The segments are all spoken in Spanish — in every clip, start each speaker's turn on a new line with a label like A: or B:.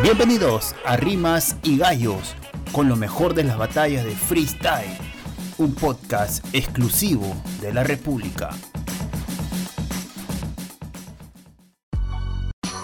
A: Bienvenidos a Rimas y Gallos, con lo mejor de las batallas de freestyle, un podcast exclusivo de la República.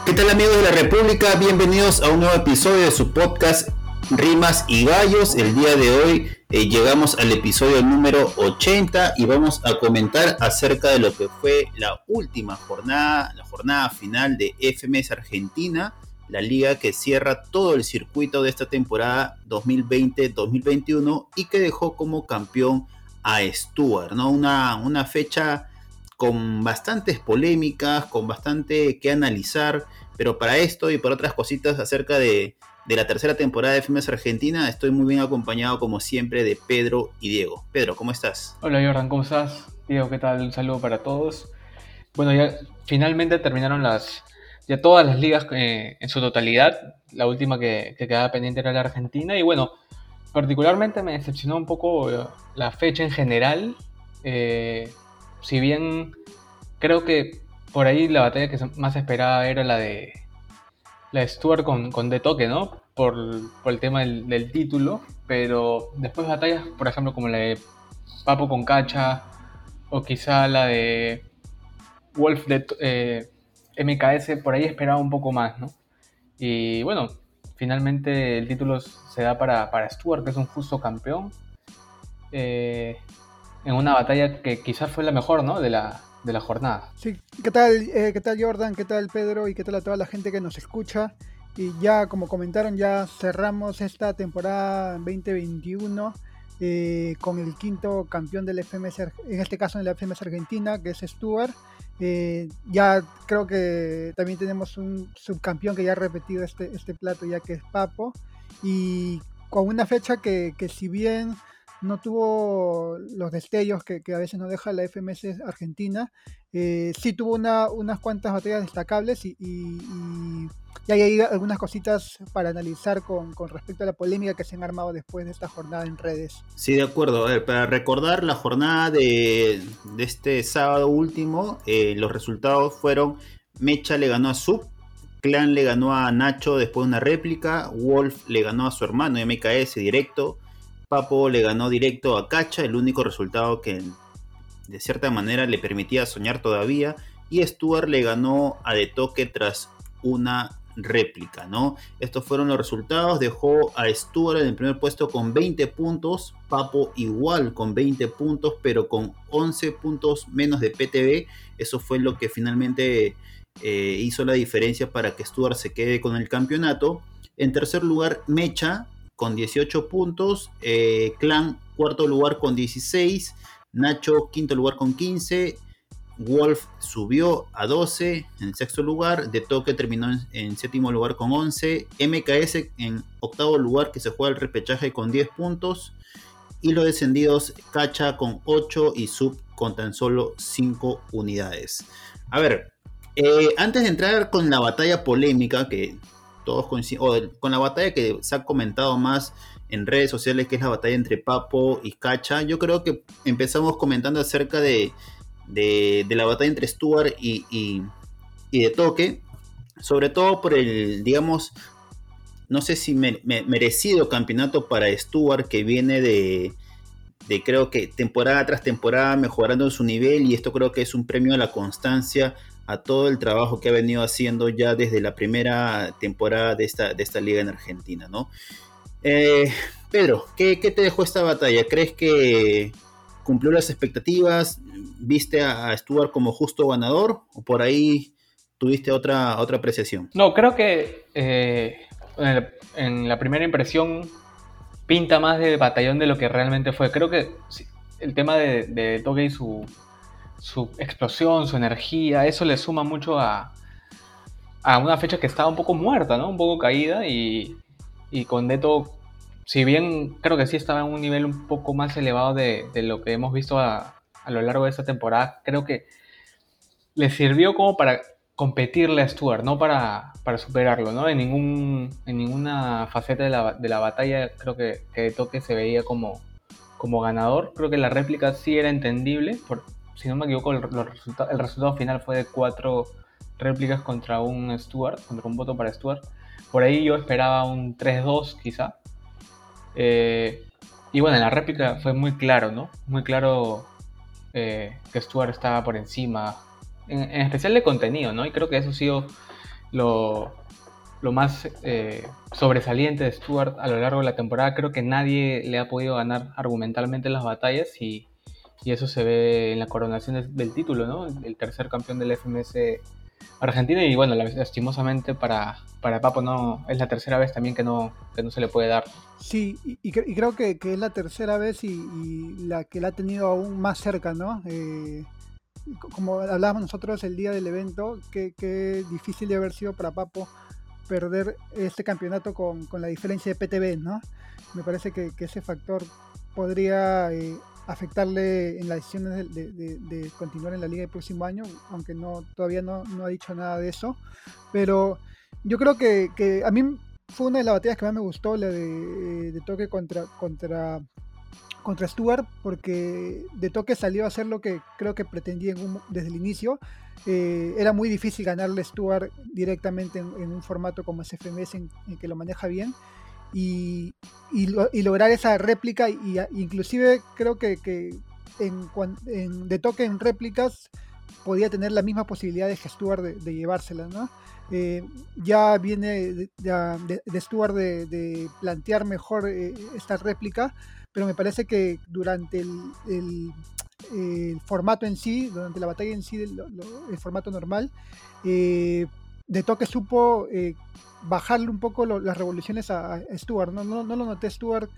A: ¿Qué tal amigos de la República? Bienvenidos a un nuevo episodio de su podcast Rimas y Gallos. El día de hoy eh, llegamos al episodio número 80 y vamos a comentar acerca de lo que fue la última jornada, la jornada final de FMS Argentina, la liga que cierra todo el circuito de esta temporada 2020-2021 y que dejó como campeón a Stuart, ¿no? Una, una fecha con bastantes polémicas, con bastante que analizar, pero para esto y por otras cositas acerca de, de la tercera temporada de FMS Argentina. Estoy muy bien acompañado, como siempre, de Pedro y Diego. Pedro, ¿cómo estás?
B: Hola Jordan, ¿cómo estás? Diego, ¿qué tal? Un saludo para todos. Bueno, ya finalmente terminaron las ya todas las ligas eh, en su totalidad. La última que, quedaba pendiente era la Argentina. Y bueno, particularmente me decepcionó un poco eh, la fecha en general. Eh, si bien creo que por ahí la batalla que más esperaba era la de la Stuart con, con De ¿no? Por, el tema del, título, pero después batallas, por ejemplo, como la de Papo con Cacha, o quizá la de Wolf de eh, MKS, por ahí esperaba un poco más, ¿no? Y bueno, finalmente el título se da para, para Stuart, que es un justo campeón, eh, en una batalla que quizás fue la mejor, ¿no? De la, de la jornada.
C: Sí, ¿qué tal, eh, ¿qué tal Jordan? ¿Qué tal Pedro? Y qué tal a toda la gente que nos escucha. Y ya, como comentaron, ya cerramos esta temporada 2021 eh, con el quinto campeón del FMS, en este caso en la FMS Argentina, que es Stuart. Eh, ya creo que también tenemos un subcampeón que ya ha repetido este, este plato, ya que es Papo. Y con una fecha que, si bien no tuvo los destellos que, a veces nos deja la FMS Argentina. Eh, sí tuvo unas cuantas batallas destacables y, hay algunas cositas para analizar con, respecto a la polémica que se han armado después de esta jornada en redes.
A: Sí, de acuerdo. A ver, para recordar la jornada de, este sábado último, eh, los resultados fueron Mecha le ganó a Sub, Clan le ganó a Nacho después de una réplica, Wolf le ganó a su hermano MKS directo, Papo le ganó directo a Cacha, el único resultado que de cierta manera le permitía soñar todavía. Y Stuart le ganó a De Toque tras una réplica, ¿no? Estos fueron los resultados. Dejó a Stuart en el primer puesto con 20 puntos. Papo igual con 20 puntos, pero con 11 puntos menos de PTB. Eso fue lo que finalmente eh, hizo la diferencia para que Stuart se quede con el campeonato. En tercer lugar, Mecha con 18 puntos, eh, Clan cuarto lugar con 16, Nacho quinto lugar con 15, Wolf subió a 12 en sexto lugar, De Toque terminó en, séptimo lugar con 11, MKS en octavo lugar que se juega el repechaje con 10 puntos y los descendidos Cacha con 8 y Sub con tan solo 5 unidades. A ver, eh, antes de entrar con la batalla polémica que todos coinciden, con la batalla que se ha comentado más en redes sociales, que es la batalla entre Papo y Cacha, yo creo que empezamos comentando acerca de, de, la batalla entre Stuart y, y, de Toque, sobre todo por el, digamos, no sé si merecido campeonato para Stuart que viene de, de creo que temporada tras temporada mejorando su nivel y esto creo que es un premio a la constancia a todo el trabajo que ha venido haciendo ya desde la primera temporada de esta, de esta liga en Argentina, ¿no? Eh, Pedro, ¿qué, te dejó esta batalla? ¿Crees que cumplió las expectativas? ¿Viste a Stuart como justo ganador? ¿O por ahí tuviste otra, otra apreciación?
B: No, creo que eh, en, la primera impresión pinta más de batallón de lo que realmente fue. Creo que el tema de, de y su, su explosión, su energía, eso le suma mucho a, a una fecha que estaba un poco muerta, ¿no? Un poco caída y, y con Deto, si bien creo que sí estaba en un nivel un poco más elevado de, de lo que hemos visto a, a, lo largo de esta temporada, creo que le sirvió como para competirle a Stuart, no para, para superarlo, ¿no? En, ningún, en ninguna faceta de la, de la batalla creo que, que de toque se veía como, como ganador. Creo que la réplica sí era entendible, por, si no me equivoco, el, resultado final fue de 4 réplicas contra un Stuart, contra un voto para Stuart. Por ahí yo esperaba un 3-2 quizá. Eh, y bueno, en la réplica fue muy claro, ¿no? Muy claro eh, que Stuart estaba por encima, en, especial de contenido, ¿no? Y creo que eso ha sido lo, lo más eh, sobresaliente de Stuart a lo largo de la temporada. Creo que nadie le ha podido ganar argumentalmente las batallas y, eso se ve en la coronación del título, ¿no? El tercer campeón del FMS Argentina y bueno, lastimosamente para, para Papo no es la tercera vez también que no, que no se le puede dar.
C: Sí, y, creo que, es la tercera vez y, la que la ha tenido aún más cerca, ¿no? Eh, como hablábamos nosotros el día del evento, qué difícil de haber sido para Papo perder este campeonato con, con, la diferencia de PTB, ¿no? Me parece que, que ese factor podría eh, afectarle en las decisiones de, de, continuar en la liga el próximo año, aunque no todavía no, no, ha dicho nada de eso. Pero yo creo que, que, a mí fue una de las batallas que más me gustó, la de, eh, toque contra, contra contra Stuart porque de toque salió a hacer lo que creo que pretendía desde el inicio. Eh, era muy difícil ganarle a Stuart directamente en, un formato como SFMS en, en, que lo maneja bien y, y, lograr esa réplica y, inclusive creo que, que en, de toque en réplicas podía tener la misma posibilidad de Stuart de, llevársela, ¿no? Eh, ya viene de, de, Stuart de, plantear mejor eh, esta réplica pero me parece que durante el, formato en sí, durante la batalla en sí, el, formato normal, eh, de toque supo eh, bajarle un poco las revoluciones a, Stuart. ¿no? No, lo noté Stuart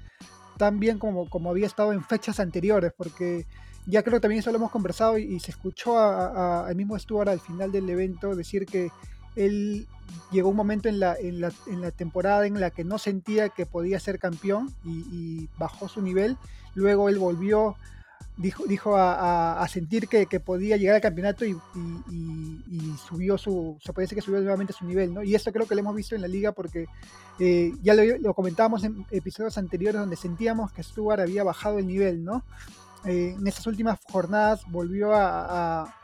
C: tan bien como, como había estado en fechas anteriores, porque ya creo que también eso lo hemos conversado y, se escuchó al mismo Stuart al final del evento decir que él llegó un momento en la, en la, en la temporada en la que no sentía que podía ser campeón y, bajó su nivel. Luego él volvió, dijo, dijo a, sentir que, podía llegar al campeonato y, subió su, se decir que subió nuevamente su nivel, ¿no? Y esto creo que lo hemos visto en la liga porque eh, ya lo, comentábamos en episodios anteriores donde sentíamos que Stuart había bajado el nivel, ¿no? Eh, en estas últimas jornadas volvió a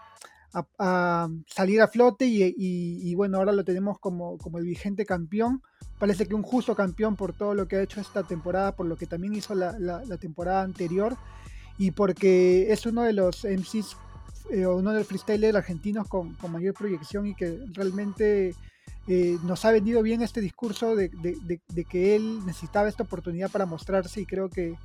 C: salir a flote y, bueno, ahora lo tenemos como, como el vigente campeón. Parece que un justo campeón por todo lo que ha hecho esta temporada, por lo que también hizo la, la, temporada anterior y porque es uno de los MCs eh, uno de los freestylers argentinos con, mayor proyección y que realmente eh, nos ha vendido bien este discurso de, de, que él necesitaba esta oportunidad para mostrarse y creo que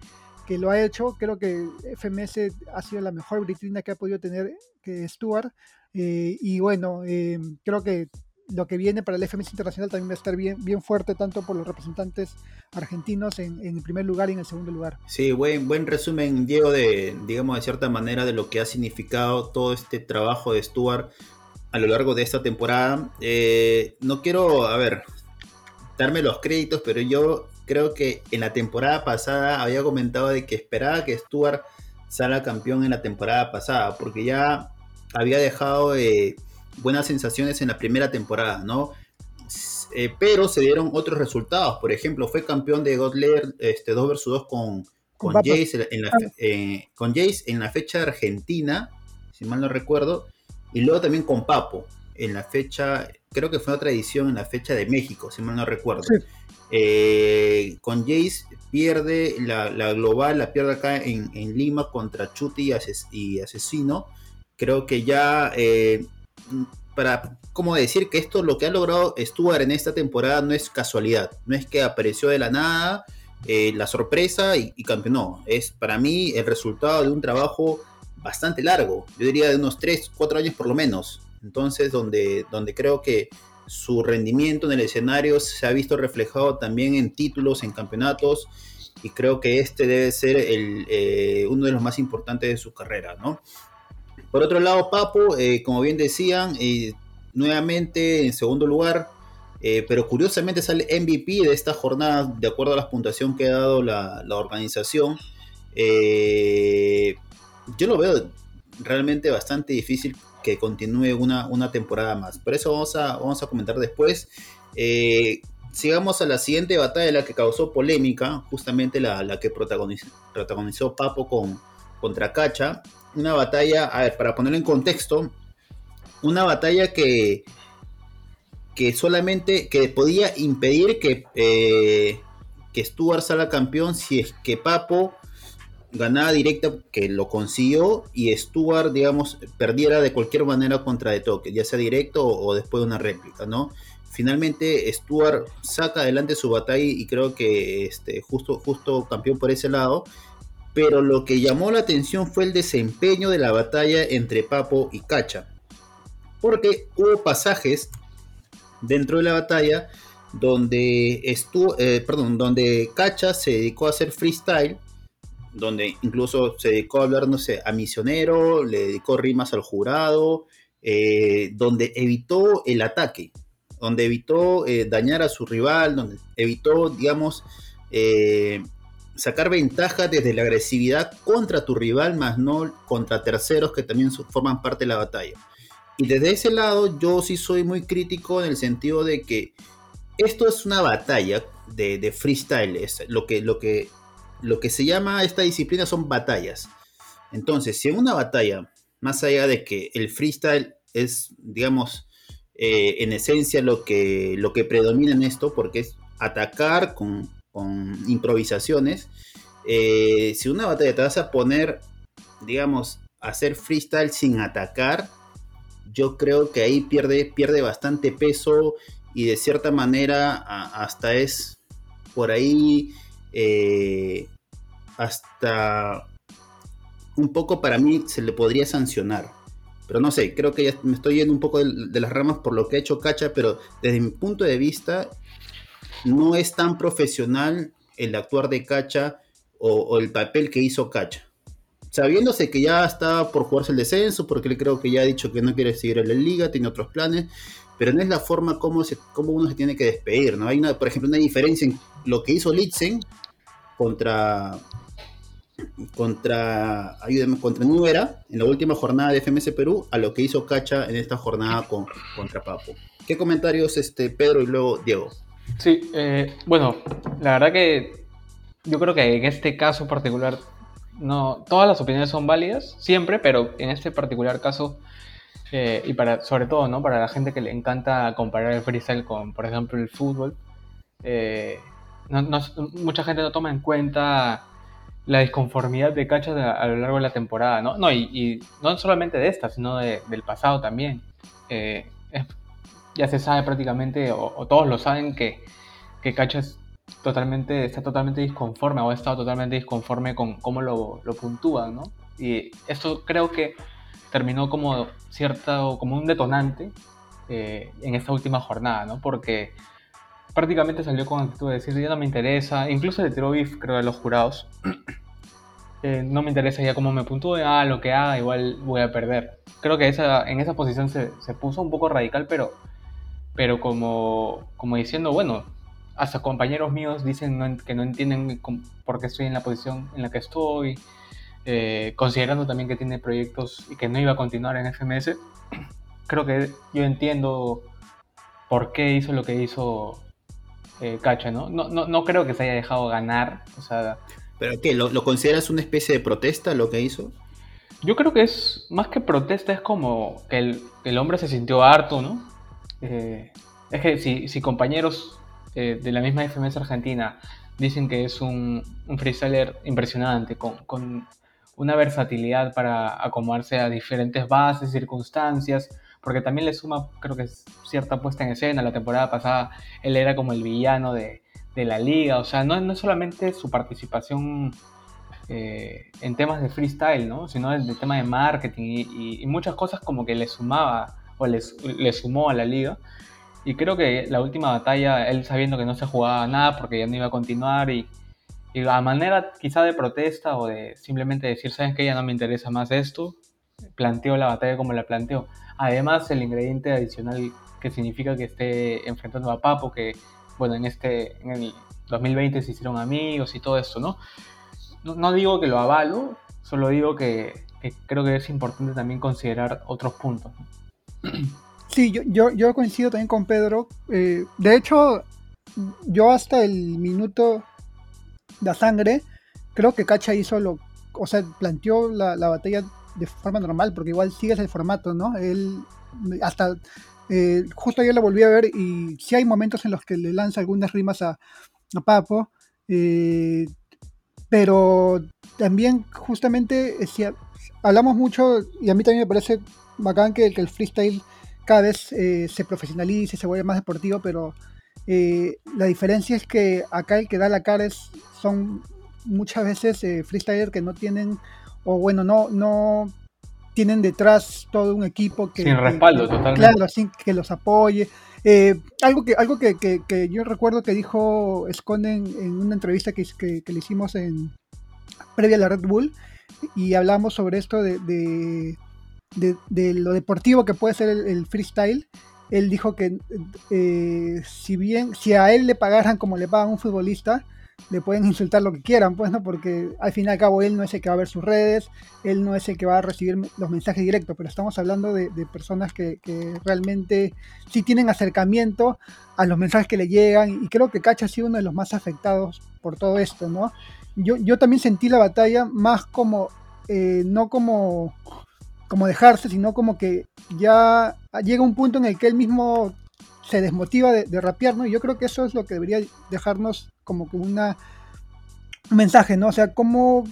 C: que lo ha hecho. Creo que FMS ha sido la mejor vitrina que ha podido tener que Stuart. Eh, y bueno, eh, creo que lo que viene para el FMS Internacional también va a estar bien, bien fuerte, tanto por los representantes argentinos en, el primer lugar y en el segundo lugar.
A: Sí, buen, buen resumen, Diego, de, digamos, de cierta manera, de lo que ha significado todo este trabajo de Stuart a lo largo de esta temporada. Eh, no quiero, a ver, darme los créditos, pero yo creo que en la temporada pasada había comentado de que esperaba que Stuart salga campeón en la temporada pasada, porque ya había dejado eh, buenas sensaciones en la primera temporada, ¿no? Eh, pero se dieron otros resultados. Por ejemplo, fue campeón de God este, 2 vs 2 con, con, Jace en la, eh, con Jace en la fecha argentina, si mal no recuerdo, y luego también con Papo en la fecha, creo que fue otra edición en la fecha de México, si mal no recuerdo. Eh, con Jace pierde la, global, la pierde acá en, Lima contra Chuti y, Asesino. Creo que ya, eh, para, ¿cómo decir? Que esto, lo que ha logrado Stuart en esta temporada no es casualidad, no es que apareció de la nada. Eh, la sorpresa y, y, campeonó. Es para mí el resultado de un trabajo bastante largo, yo diría de unos 3, 4 años por lo menos. Entonces, donde, donde creo que su rendimiento en el escenario se ha visto reflejado también en títulos, en campeonatos, y creo que este debe ser el, eh, uno de los más importantes de su carrera, ¿no? Por otro lado, Papo, eh, como bien decían, eh, nuevamente en segundo lugar, pero curiosamente sale MVP de esta jornada, de acuerdo a la puntuación que ha dado la, la organización. yo lo veo realmente bastante difícil que continúe una, una temporada más. Por eso vamos a, vamos a comentar después. Eh, sigamos a la siguiente batalla, la que causó polémica, justamente la, que protagonizó, protagonizó Papo con, contra Cacha. Una batalla, a ver, para ponerlo en contexto, una batalla que que solamente que podía impedir que, eh, que Stuart salga campeón si es que Papo ganaba directa, que lo consiguió, y Stuart, digamos, perdiera de cualquier manera contra De Toque, ya sea directo o, después de una réplica, ¿no? Finalmente Stuart saca adelante su batalla y creo que este, justo, justo campeón por ese lado. Pero lo que llamó la atención fue el desempeño de la batalla entre Papo y Cacha. Porque hubo pasajes dentro de la batalla donde estuvo, eh, perdón, donde Cacha se dedicó a hacer freestyle, donde incluso se dedicó a hablar, no sé, a misionero, le dedicó rimas al jurado, eh, donde evitó el ataque, donde evitó eh, dañar a su rival, donde evitó, digamos, sacar ventaja desde la agresividad contra tu rival, más no contra terceros que también forman parte de la batalla. Y desde ese lado yo sí soy muy crítico en el sentido de que esto es una batalla de, freestyle. Es lo, que, lo, que, lo que se llama esta disciplina son batallas. Entonces, si en una batalla, más allá de que el freestyle es, digamos, eh, en esencia lo que, lo que predomina en esto, porque es atacar con, improvisaciones, eh, si una batalla te vas a poner, digamos, a hacer freestyle sin atacar, yo creo que ahí pierde, pierde bastante peso y de cierta manera hasta es por ahí eh, hasta un poco para mí se le podría sancionar. Pero no sé, creo que ya me estoy yendo un poco de, las ramas por lo que ha hecho Cacha, pero desde mi punto de vista no es tan profesional el actuar de Cacha o el papel que hizo Cacha sabiéndose que ya está por jugarse el descenso, porque creo que ya ha dicho que no quiere seguir en la liga, tiene otros planes, pero no es la forma como, se, uno se tiene que despedir, ¿no? Hay, una, por ejemplo, una diferencia en lo que hizo Litzen contra contra contra en la última jornada de FMS Perú a lo que hizo Cacha en esta jornada con, contra Papo. ¿Qué comentarios este Pedro y luego Diego?
B: Sí, eh, bueno, la verdad que yo creo que en este caso particular no, todas las opiniones son válidas, siempre, pero en este particular caso, eh, y para, sobre todo, ¿no? Para la gente que le encanta comparar el freestyle con, por ejemplo, el fútbol, eh, mucha gente no toma en cuenta la disconformidad de cachas a, lo largo de la temporada, ¿no? No, y, no solamente de esta, sino del pasado también. Eh, ya se sabe prácticamente, o, todos lo saben, que, que Cachas totalmente, está totalmente disconforme o ha estado totalmente disconforme con cómo lo, lo puntúan, ¿no? Y esto creo que terminó como cierto, como un detonante eh, en esta última jornada, ¿no? Porque prácticamente salió con actitud de decir, ya no me interesa, incluso le tiró beef, creo, a los jurados. Eh, no me interesa ya cómo me puntúe, ah, lo que haga, igual voy a perder. Creo que esa, en esa posición se, se puso un poco radical, pero, pero como, como diciendo, bueno, hasta compañeros míos dicen que no entienden por qué estoy en la posición en la que estoy, eh, considerando también que tiene proyectos y que no iba a continuar en FMS. Creo que yo entiendo por qué hizo lo que hizo eh, Cacha, ¿no? ¿no? No, creo que se haya dejado ganar, o sea...
A: ¿Pero qué? ¿Lo, consideras una especie de protesta lo que hizo?
B: Yo creo que es más que protesta, es como que el, hombre se sintió harto, ¿no? Eh, es que si, si compañeros eh, de la misma FMS Argentina dicen que es un, un freestyler impresionante, con, una versatilidad para acomodarse a diferentes bases, circunstancias, porque también le suma, creo que es cierta puesta en escena. La temporada pasada él era como el villano de, la liga, o sea, no, no es solamente su participación eh, en temas de freestyle, ¿no? sino el, tema de marketing y, muchas cosas como que le sumaba o le, le sumó a la liga. Y creo que la última batalla, él sabiendo que no se jugaba nada porque ya no iba a continuar y, y a manera quizá de protesta o de simplemente decir, ¿saben que Ya no me interesa más esto, planteó la batalla como la planteó. Además, el ingrediente adicional que significa que esté enfrentando a Papo, que, bueno, en, este, en el 2020 se hicieron amigos y todo esto, ¿no? No, digo que lo avalo, solo digo que, que creo que es importante también considerar otros puntos.
C: Sí, yo, yo, coincido también con Pedro. Eh, de hecho, yo hasta el minuto de sangre, creo que Cacha hizo lo, o sea, planteó la, batalla de forma normal, porque igual sigues el formato, ¿no? Él hasta Eh, justo ayer la volví a ver y sí hay momentos en los que le lanza algunas rimas a, a Papo, eh, pero también justamente si hablamos mucho y a mí también me parece bacán que, que el freestyle cada vez se profesionalice, se vuelve más deportivo, pero la diferencia es que acá el que da la cara es, son muchas veces eh, freestylers que no tienen, o bueno, no, no tienen detrás todo un equipo que...
B: Sin respaldo, totalmente.
C: Claro, sin que los apoye. Eh, algo que, algo que, que, yo recuerdo que dijo Esconden en una entrevista que, le hicimos en previa a la Red Bull y hablamos sobre esto de, de, lo deportivo que puede ser el, freestyle. Él dijo que eh, si bien, si a él le pagaran como le pagan un futbolista, le pueden insultar lo que quieran, pues, ¿no? Porque al fin y al cabo él no es el que va a ver sus redes, él no es el que va a recibir los mensajes directos, pero estamos hablando de, personas que, realmente sí tienen acercamiento a los mensajes que le llegan y creo que Cacha ha sido uno de los más afectados por todo esto, ¿no? Yo, yo también sentí la batalla más como, eh, no como, como dejarse, sino como que ya llega un punto en el que él mismo se desmotiva de, rapear, ¿no? Y yo creo que eso es lo que debería dejarnos como que una, un mensaje, ¿no? O sea, cómo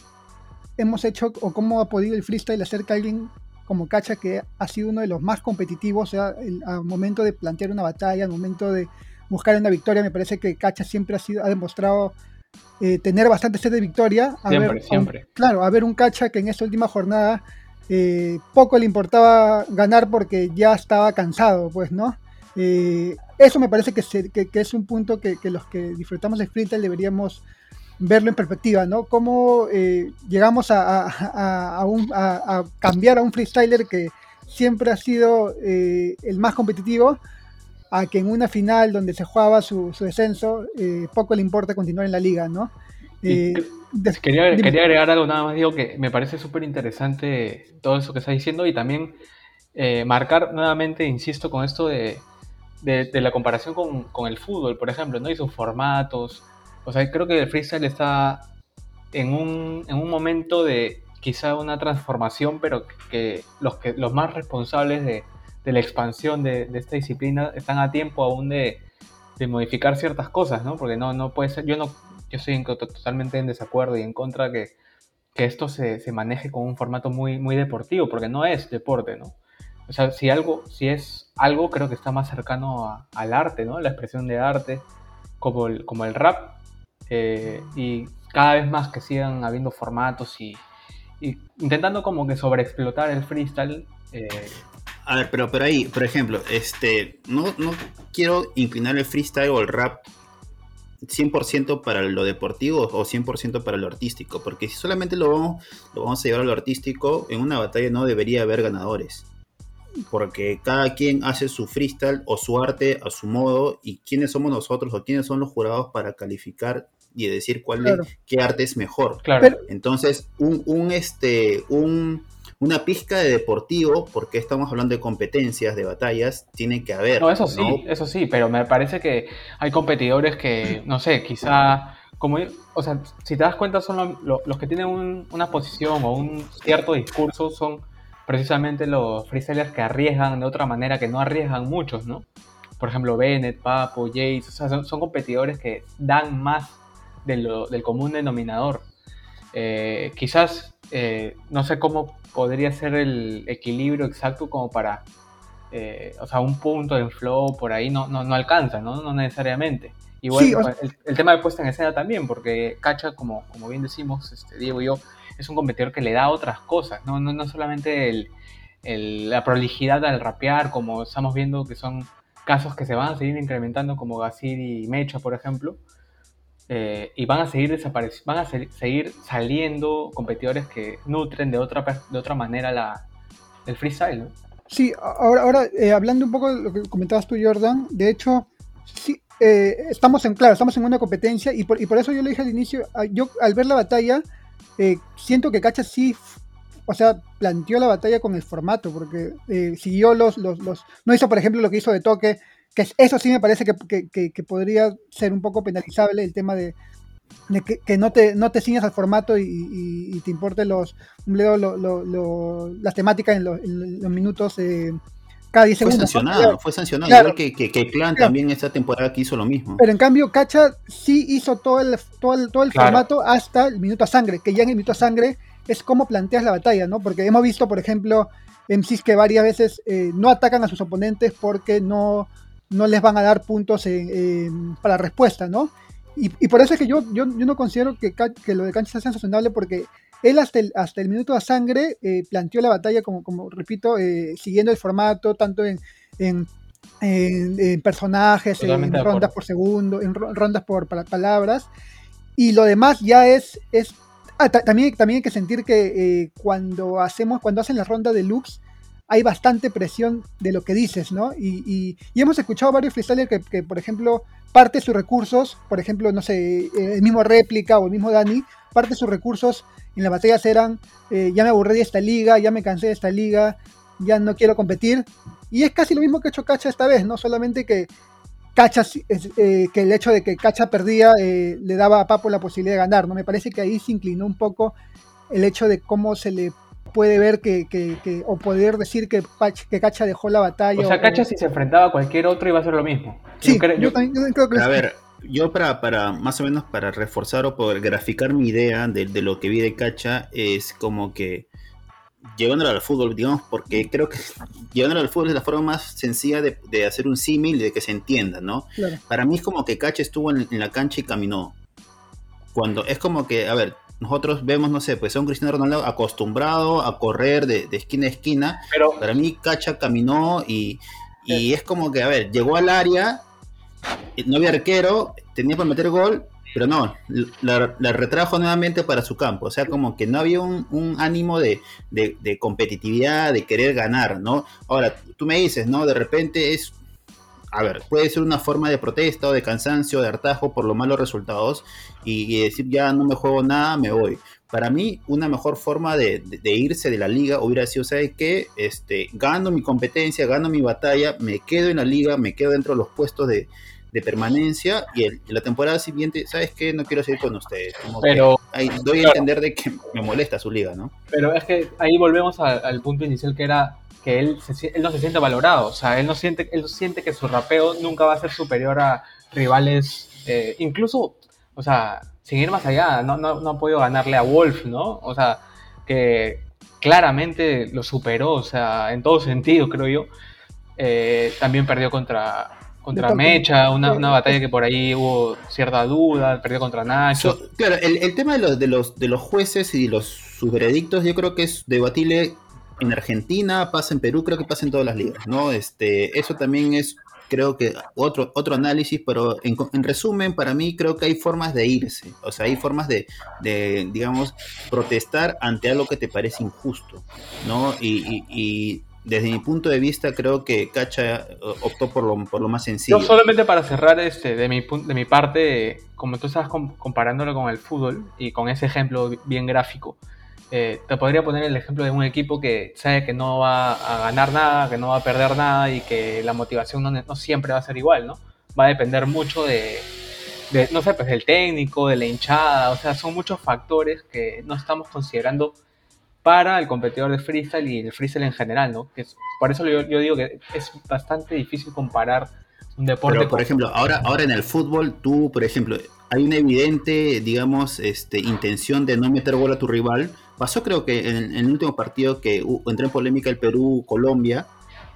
C: hemos hecho o cómo ha podido el freestyle hacer que alguien como Cacha, que ha sido uno de los más competitivos, o sea, al momento de plantear una batalla, al momento de buscar una victoria, me parece que Cacha siempre ha, sido, ha demostrado eh, tener bastante sed de victoria.
B: siempre, siempre.
C: claro, a ver un Cacha que en esta última jornada eh, poco le importaba ganar porque ya estaba cansado, pues, ¿no? Eh, eso me parece que, es un punto que, los que disfrutamos de freestyle deberíamos verlo en perspectiva, ¿no? Cómo eh, llegamos a, cambiar a un freestyler que siempre ha sido el más competitivo, a que en una final donde se jugaba su, descenso, poco le importa continuar en la liga, ¿no?
B: Quería, agregar algo nada más, digo que me parece súper interesante todo eso que está diciendo y también marcar nuevamente, insisto, con esto de de, la comparación con, el fútbol, por ejemplo, ¿no? Y sus formatos. O sea, creo que el freestyle está en un, en un momento de quizá una transformación, pero que los, que, los más responsables de, la expansión de, esta disciplina están a tiempo aún de, modificar ciertas cosas, ¿no? Porque no, no puede ser, yo no, yo estoy totalmente en desacuerdo y en contra que, que esto se, se, maneje con un formato muy, muy deportivo, porque no es deporte, ¿no? O sea, si algo, si es algo, creo que está más cercano al arte, ¿no? La expresión de arte, como el, como el rap. Eh, y cada vez más que sigan habiendo formatos y, intentando como que sobreexplotar el freestyle. Eh.
A: A ver, pero, pero ahí, por ejemplo, este, no, no quiero inclinar el freestyle o el rap 100% para lo deportivo o 100% para lo artístico, porque si solamente lo vamos, lo vamos a llevar a lo artístico, en una batalla no debería haber ganadores porque cada quien hace su freestyle o su arte a su modo y quiénes somos nosotros o quiénes son los jurados para calificar y decir cuál qué arte es mejor.
B: Claro.
A: Entonces, un, un este un una pizca de deportivo, porque estamos hablando de competencias, de batallas, tiene que haber.
B: No, eso sí, eso sí, pero me parece que hay competidores que, no sé, quizá, como, o sea, si te das cuenta, son los, que tienen una posición o un cierto discurso, son precisamente los freestylers que arriesgan de otra manera que no arriesgan muchos, ¿no? Por ejemplo, Bennett, Papo, Jace, o sea, son, competidores que dan más del común denominador. Eh, quizás, eh, no sé cómo podría ser el equilibrio exacto como para, eh, o sea, un punto de flow por ahí no, no, alcanza, ¿no? No necesariamente. Y bueno, el, tema de puesta en escena también, porque Cacha, como, como bien decimos, este, Diego y yo, es un competidor que le da otras cosas, no, no, no solamente el, la prolijidad al rapear, como estamos viendo que son casos que se van a seguir incrementando, como Gasir y Mecha, por ejemplo, eh, y van a seguir desapareciendo, van a seguir saliendo competidores que nutren de otra, de otra manera la, el freestyle.
C: Sí, ahora, ahora eh, hablando un poco de lo que comentabas tú, Jordan, de hecho, sí, eh, estamos en, claro, estamos en una competencia y por, y por eso yo le dije al inicio, yo al ver la batalla, siento que Cacha sí, o sea, planteó la batalla con el formato, porque siguió los, los, No hizo, por ejemplo, lo que hizo de toque, que eso sí me parece que, podría ser un poco penalizable el tema de, que, no te no te ciñas al formato y, te importe los las temáticas en, los minutos eh, cada 10
A: fue
C: segundos.
A: Sancionado, Fue sancionado, igual que, que, que Clan también esta temporada que hizo lo mismo.
C: Pero en cambio, Cacha sí hizo todo el, todo el, todo el formato hasta el minuto a sangre, que ya en el minuto a sangre es como planteas la batalla, ¿no? Porque hemos visto, por ejemplo, MCs que varias veces eh, no atacan a sus oponentes porque no, no les van a dar puntos para respuesta, ¿no? Y, y, por eso es que yo, yo, yo no considero que, que, lo de Cancha sea sensacional porque él hasta el, hasta el minuto a sangre eh, planteó la batalla, como, como repito, eh, siguiendo el formato, tanto en, en, en, personajes, en rondas por segundo, en rondas por palabras. Y lo demás ya es, es Ah, también, también hay que sentir que eh, cuando hacemos, cuando hacen la ronda de looks, hay bastante presión de lo que dices, ¿no? Y, hemos escuchado varios freestylers que, por ejemplo, parte sus recursos, por ejemplo, no sé, eh, el mismo réplica o el mismo Dani, parte de sus recursos en las batallas eran, eh, ya me aburrí de esta liga, ya me cansé de esta liga, ya no quiero competir. Y es casi lo mismo que ha hecho Cacha esta vez, ¿no? Solamente que Cacha, eh, que el hecho de que Cacha perdía le daba a Papo la posibilidad de ganar, ¿no? Me parece que ahí se inclinó un poco el hecho de cómo se le puede ver que, o poder decir que, que Cacha dejó la batalla.
B: O sea, Cacha si se enfrentaba a cualquier otro iba a ser lo mismo.
C: Sí, yo, también creo que
A: A ver, yo para, para, más o menos para reforzar o poder graficar mi idea de, de lo que vi de Cacha es como que llevándolo al fútbol, digamos, porque creo que llevándolo al fútbol es la forma más sencilla de, hacer un símil y de que se entienda, ¿no? Para mí es como que Cacha estuvo en, la cancha y caminó. Cuando es como que, a ver, nosotros vemos, no sé, pues a un Cristiano Ronaldo acostumbrado a correr de, esquina a esquina. Pero para mí Cacha caminó y, y es como que, a ver, llegó al área, no había arquero, tenía para meter gol pero no, la, retrajo nuevamente para su campo. O sea, como que no había un, ánimo de, competitividad, de querer ganar, ¿no? Ahora, tú me dices, ¿no? De repente es. A ver, puede ser una forma de protesta o de cansancio, de hartajo por los malos resultados y, decir ya no me juego nada, me voy. Para mí, una mejor forma de, irse de la liga hubiera sido, ¿sabes qué? Este, gano mi competencia, gano mi batalla, me quedo en la liga, me quedo dentro de los puestos de, de permanencia y, el, la temporada siguiente, ¿sabes qué? No quiero seguir con ustedes.
B: pero
A: ahí doy a entender de que me molesta su liga, ¿no?
B: Pero es que ahí volvemos al punto inicial que era que él, él no se siente valorado, o sea, él no siente, él siente que su rapeo nunca va a ser superior a rivales, eh, incluso, o sea, sin ir más allá, no, no, no ha podido ganarle a Wolf, ¿no? O sea, que claramente lo superó, o sea, en todo sentido, creo yo. Eh, también perdió contra contra Mecha, una, una, batalla que por ahí hubo cierta duda, perdió contra Nacho.
A: claro, el, el, tema de los, de, los, de los jueces y los, sus veredictos yo creo que es debatible en Argentina, pasa en Perú, creo que pasa en todas las ligas, ¿no? Este, eso también es, creo que otro, otro análisis, pero en, en resumen, para mí creo que hay formas de irse, o sea, hay formas de, de digamos, protestar ante algo que te parece injusto, ¿no? y, y desde mi punto de vista, creo que Cacha eh, optó por lo, por lo más sencillo.
B: Yo solamente para cerrar este, de, mi, de mi parte, como tú estabas comparándolo con el fútbol y con ese ejemplo bien gráfico, eh, te podría poner el ejemplo de un equipo que sabe que no va a ganar nada, que no va a perder nada y que la motivación no, no siempre va a ser igual, ¿no? Va a depender mucho de, de, no sé, pues del técnico, de la hinchada, o sea, son muchos factores que no estamos considerando para el competidor de freestyle y el freestyle en general, ¿no? Que por eso yo, digo que es bastante difícil comparar un deporte.
A: Pero, por ejemplo, ahora, ahora en el fútbol, tú, por ejemplo, hay una evidente, digamos, este, intención de no meter gol a tu rival. Pasó creo que en, el último partido que entró en polémica el Perú-Colombia,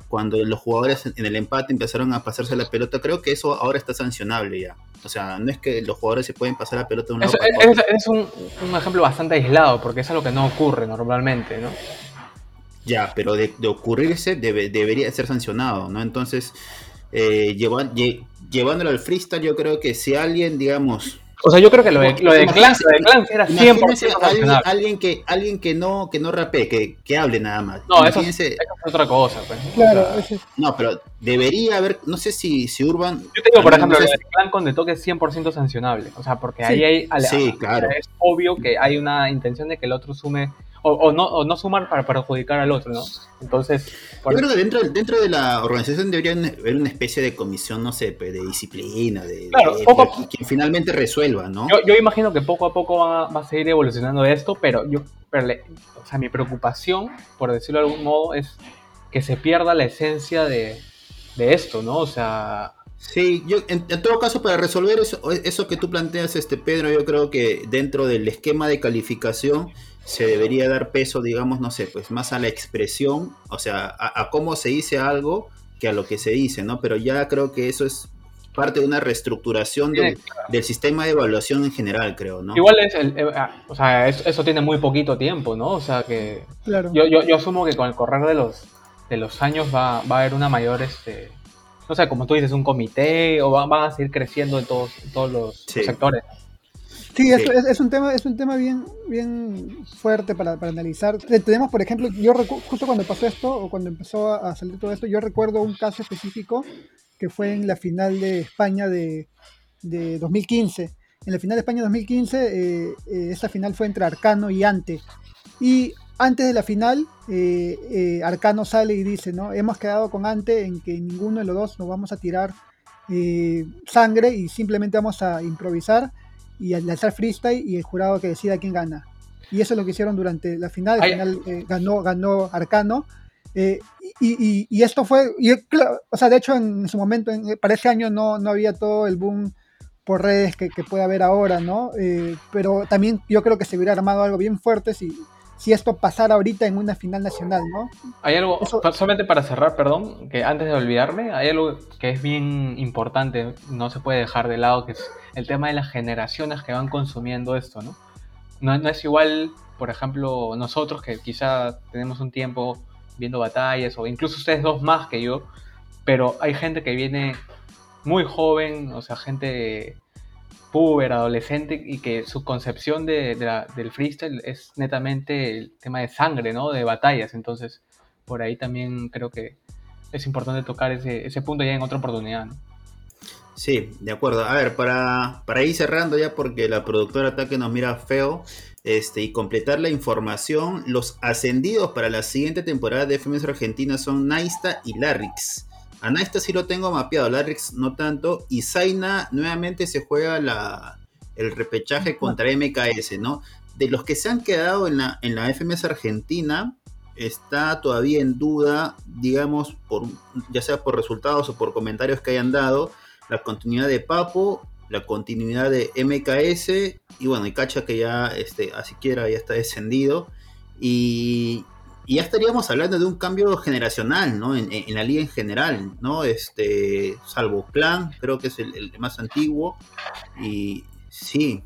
A: cuando los jugadores en el empate empezaron a pasarse la pelota, creo que eso ahora está sancionable ya. O sea, no es que los jugadores se pueden pasar la pelota de un lado
B: es, es, un, ejemplo bastante aislado, porque es algo que no ocurre normalmente, ¿no?
A: Ya, pero de, ocurrirse debería ser sancionado, ¿no? Entonces, eh, llevándolo al freestyle, yo creo que si alguien, digamos,
B: o sea, yo creo que lo de, lo de Clan, era 100%
A: alguien, alguien, que alguien que no que no rapee, que, que hable nada más.
B: No, eso, es otra cosa, pues.
C: Claro,
A: No, pero debería haber, no sé si, si Urban
B: Yo te digo, por ejemplo, lo de Clan con de toque es 100% sancionable, o sea, porque ahí hay
A: sí, claro.
B: es obvio que hay una intención de que el otro sume o, no, o no sumar para perjudicar al otro, ¿no? Entonces...
A: Yo creo que dentro, dentro de la organización debería haber una especie de comisión, no sé, pues, de disciplina, de,
B: claro,
A: que finalmente resuelva, ¿no?
B: Yo, yo, imagino que poco a poco va, va a seguir evolucionando esto, pero yo, o sea, mi preocupación, por decirlo de algún modo, es que se pierda la esencia de, de esto, ¿no? O sea,
A: Sí, yo en, todo caso para resolver eso, eso que tú planteas, este Pedro, yo creo que dentro del esquema de calificación se debería dar peso, digamos, no sé, pues más a la expresión, o sea, a, cómo se dice algo que a lo que se dice, ¿no? Pero ya creo que eso es parte de una reestructuración del, sistema de evaluación en general, creo, ¿no?
B: Igual es, el, eh, ah, o sea, eso, tiene muy poquito tiempo, ¿no? O sea que
C: claro.
B: yo, yo, yo asumo que con el correr de los de los años va, va a haber una mayor este no sé, como tú dices, un comité o van, a seguir creciendo en todos, todos los, sectores.
C: Sí, Es, un tema, es un tema bien, bien fuerte para, analizar. Eh, tenemos, por ejemplo, yo justo cuando pasó esto, o cuando empezó a, salir todo esto, yo recuerdo un caso específico que fue en la final de España de, de 2015. En la final de España 2015, eh, eh, esa final fue entre Arcano y Ante. Y antes de la final, eh, eh, Arcano sale y dice, ¿no? Hemos quedado con Ante en que ninguno de los dos nos vamos a tirar sangre y simplemente vamos a improvisar y lanzar freestyle y el jurado que decida quién gana. Y eso es lo que hicieron durante la final. Al final ganó, ganó Arcano. Y, esto fue, o sea, de hecho en su momento, para ese año no, no había todo el boom por redes que, puede haber ahora, ¿no? pero también yo creo que se hubiera armado algo bien fuerte si, si esto pasara ahorita en una final nacional, ¿no?
B: Hay algo, solamente para cerrar, perdón, que antes de olvidarme, hay algo que es bien importante, no se puede dejar de lado, que es el tema de las generaciones que van consumiendo esto, ¿no? No, es igual, por ejemplo, nosotros que quizá tenemos un tiempo viendo batallas, o incluso ustedes dos más que yo, pero hay gente que viene muy joven, o sea, gente puber, adolescente, y que su concepción de, del freestyle es netamente el tema de sangre, ¿no? De batallas. Entonces, por ahí también creo que es importante tocar ese, ese punto ya en otra oportunidad.
A: Sí, de acuerdo. A ver, para, para ir cerrando ya, porque la productora Ataque nos mira feo, este, y completar la información, los ascendidos para la siguiente temporada de FMS Argentina son Naista y Larrix. A Naista sí lo tengo mapeado, Larrix no tanto. Y Zaina nuevamente se juega la, el repechaje contra MKS, ¿no? De los que se han quedado en la, en la FMS Argentina, está todavía en duda, digamos, por, ya sea por resultados o por comentarios que hayan dado, la continuidad de Papo, la continuidad de MKS y bueno, y Cacha que ya, este, así quiera, ya está descendido. Y, y ya estaríamos hablando de un cambio generacional, ¿no? En, la liga en general, ¿no? Este, salvo Clan, creo que es el, más antiguo. Y sí,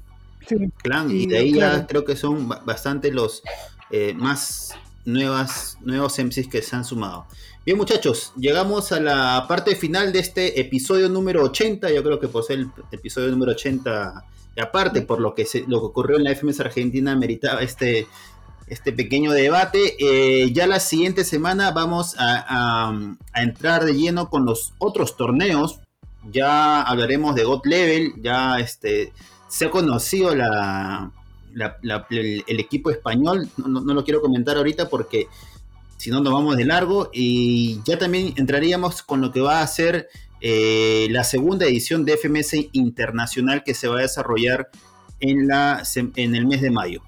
A: Clan, y, de ahí ya creo que son bastante los eh, más nuevas, nuevos MCs que se han sumado. Bien, muchachos, llegamos a la parte final de este episodio número 80. Yo creo que por ser el episodio número 80, aparte por lo que, se, lo que ocurrió en la FMS Argentina, meritaba este este pequeño debate. Eh, ya la siguiente semana vamos a, entrar de lleno con los otros torneos. Ya hablaremos de God Level, ya este, se ha conocido el, equipo español, no, lo quiero comentar ahorita porque si no nos vamos de largo. Y ya también entraríamos con lo que va a ser eh, la segunda edición de FMS Internacional que se va a desarrollar en, la, en el mes de mayo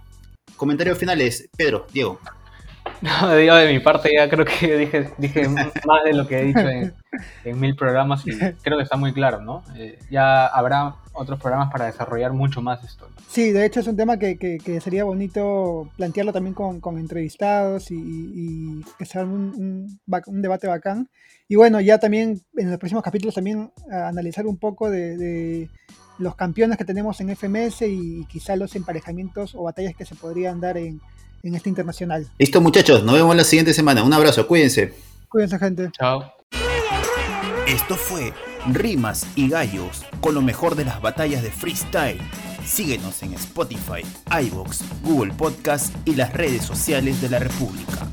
A: comentarios finales, Pedro, Diego.
B: No, digo de mi parte ya creo que dije, dije más de lo que he dicho en, mil programas y creo que está muy claro, ¿no? Eh, ya habrá otros programas para desarrollar mucho más esto.
C: Sí, de hecho es un tema que, que, sería bonito plantearlo también con, con entrevistados y, que sea un, un, debate bacán. Y bueno, ya también en los próximos capítulos también analizar un poco de los campeones que tenemos en FMS y quizá los emparejamientos o batallas que se podrían dar en, en este internacional.
A: Listo muchachos, nos vemos la siguiente semana. Un abrazo, cuídense.
C: Cuídense gente.
B: Chao.
D: Esto fue Rimas y Gallos con lo mejor de las batallas de freestyle. Síguenos en Spotify, iVoox, Google Podcast y las redes sociales de la República.